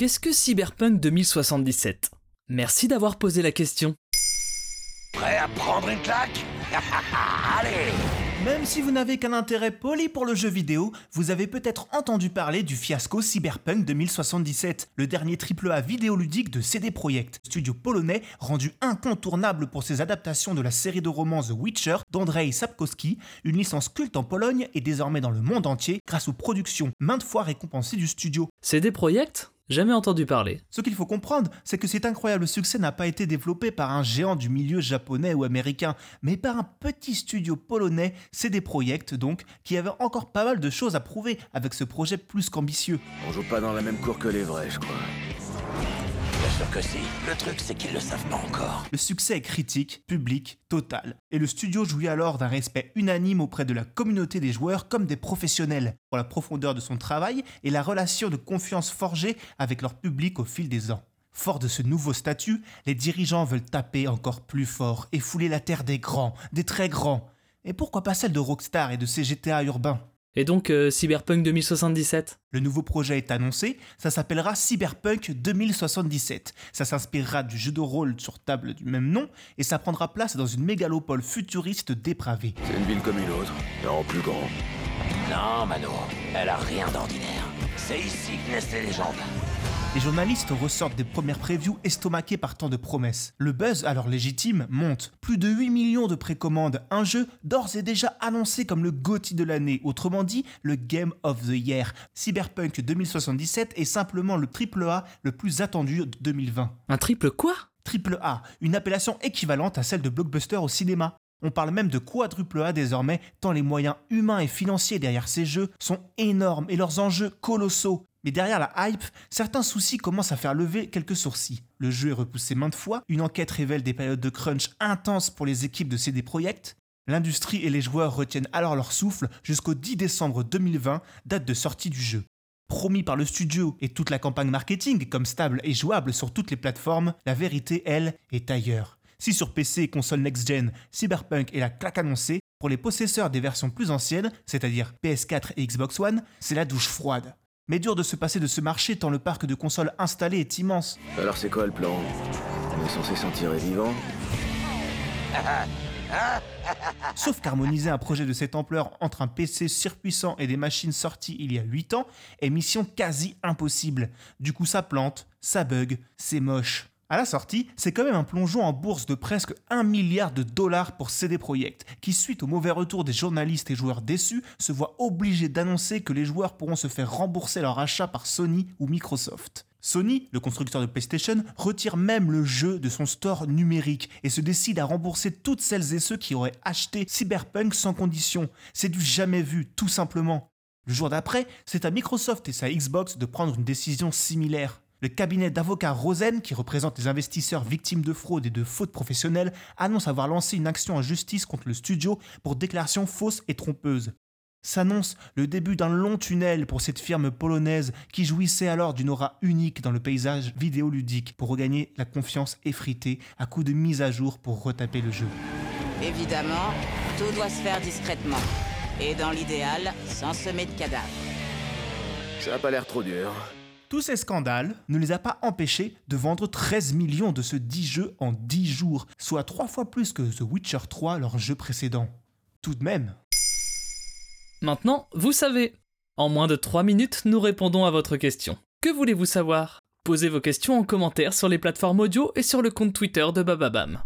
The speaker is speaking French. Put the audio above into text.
Qu'est-ce que Cyberpunk 2077 Merci d'avoir posé la question. Prêt à prendre une claque? Allez! Même si vous n'avez qu'un intérêt poli pour le jeu vidéo, vous avez peut-être entendu parler du fiasco Cyberpunk 2077, le dernier AAA vidéoludique de CD Projekt, studio polonais rendu incontournable pour ses adaptations de la série de romans The Witcher d'Andrzej Sapkowski, une licence culte en Pologne et désormais dans le monde entier grâce aux productions maintes fois récompensées du studio. CD Projekt? Jamais entendu parler. Ce qu'il faut comprendre, c'est que cet incroyable succès n'a pas été développé par un géant du milieu japonais ou américain, mais par un petit studio polonais, CD Projekt donc, qui avait encore pas mal de choses à prouver avec ce projet plus qu'ambitieux. On joue pas dans la même cour que les vrais, je crois. Le succès est critique, public, total, et le studio jouit alors d'un respect unanime auprès de la communauté des joueurs comme des professionnels, pour la profondeur de son travail et la relation de confiance forgée avec leur public au fil des ans. Fort de ce nouveau statut, les dirigeants veulent taper encore plus fort et fouler la terre des grands, des très grands. Et pourquoi pas celle de Rockstar et de ses GTA urbains? Et donc euh, Cyberpunk 2077 Le nouveau projet est annoncé, ça s'appellera Cyberpunk 2077. Ça s'inspirera du jeu de rôle sur table du même nom et ça prendra place dans une mégalopole futuriste dépravée. C'est une ville comme une autre, mais en plus grand. Non, Mano, elle a rien d'ordinaire. C'est ici que naissent les légendes. Les journalistes ressortent des premières previews estomaquées par tant de promesses. Le buzz, alors légitime, monte. Plus de 8 millions de précommandes, un jeu d'ores et déjà annoncé comme le GOTY de l'année, autrement dit le Game of the Year. Cyberpunk 2077 est simplement le triple A le plus attendu de 2020. Un triple quoi? Triple A, une appellation équivalente à celle de blockbuster au cinéma. On parle même de quadruple A désormais, tant les moyens humains et financiers derrière ces jeux sont énormes et leurs enjeux colossaux. Mais derrière la hype, certains soucis commencent à faire lever quelques sourcils. Le jeu est repoussé maintes fois, une enquête révèle des périodes de crunch intenses pour les équipes de CD Projekt. L'industrie et les joueurs retiennent alors leur souffle jusqu'au 10 décembre 2020, date de sortie du jeu. Promis par le studio et toute la campagne marketing comme stable et jouable sur toutes les plateformes, la vérité, elle, est ailleurs. Si sur PC et console next-gen, Cyberpunk est la claque annoncée, pour les possesseurs des versions plus anciennes, c'est-à-dire PS4 et Xbox One, c'est la douche froide. Mais dur de se passer de ce marché tant le parc de consoles installé est immense. Alors c'est quoi le plan On est censé s'en tirer vivant Sauf qu'harmoniser un projet de cette ampleur entre un PC surpuissant et des machines sorties il y a 8 ans est mission quasi impossible. Du coup ça plante, ça bug, c'est moche. À la sortie, c'est quand même un plongeon en bourse de presque 1 milliard de dollars pour CD Projekt, qui suite au mauvais retour des journalistes et joueurs déçus, se voit obligé d'annoncer que les joueurs pourront se faire rembourser leur achat par Sony ou Microsoft. Sony, le constructeur de PlayStation, retire même le jeu de son store numérique et se décide à rembourser toutes celles et ceux qui auraient acheté Cyberpunk sans condition. C'est du jamais vu, tout simplement. Le jour d'après, c'est à Microsoft et sa Xbox de prendre une décision similaire. Le cabinet d'avocats Rosen, qui représente les investisseurs victimes de fraude et de fautes professionnelles, annonce avoir lancé une action en justice contre le studio pour déclaration fausse et trompeuse. S'annonce le début d'un long tunnel pour cette firme polonaise qui jouissait alors d'une aura unique dans le paysage vidéoludique pour regagner la confiance effritée à coups de mise à jour pour retaper le jeu. Évidemment, tout doit se faire discrètement. Et dans l'idéal, sans semer de cadavres. Ça a pas l'air trop dur. Tous ces scandales ne les a pas empêchés de vendre 13 millions de ce 10 jeux en 10 jours, soit 3 fois plus que The Witcher 3, leur jeu précédent. Tout de même. Maintenant, vous savez. En moins de 3 minutes, nous répondons à votre question. Que voulez-vous savoir? Posez vos questions en commentaire sur les plateformes audio et sur le compte Twitter de Bababam.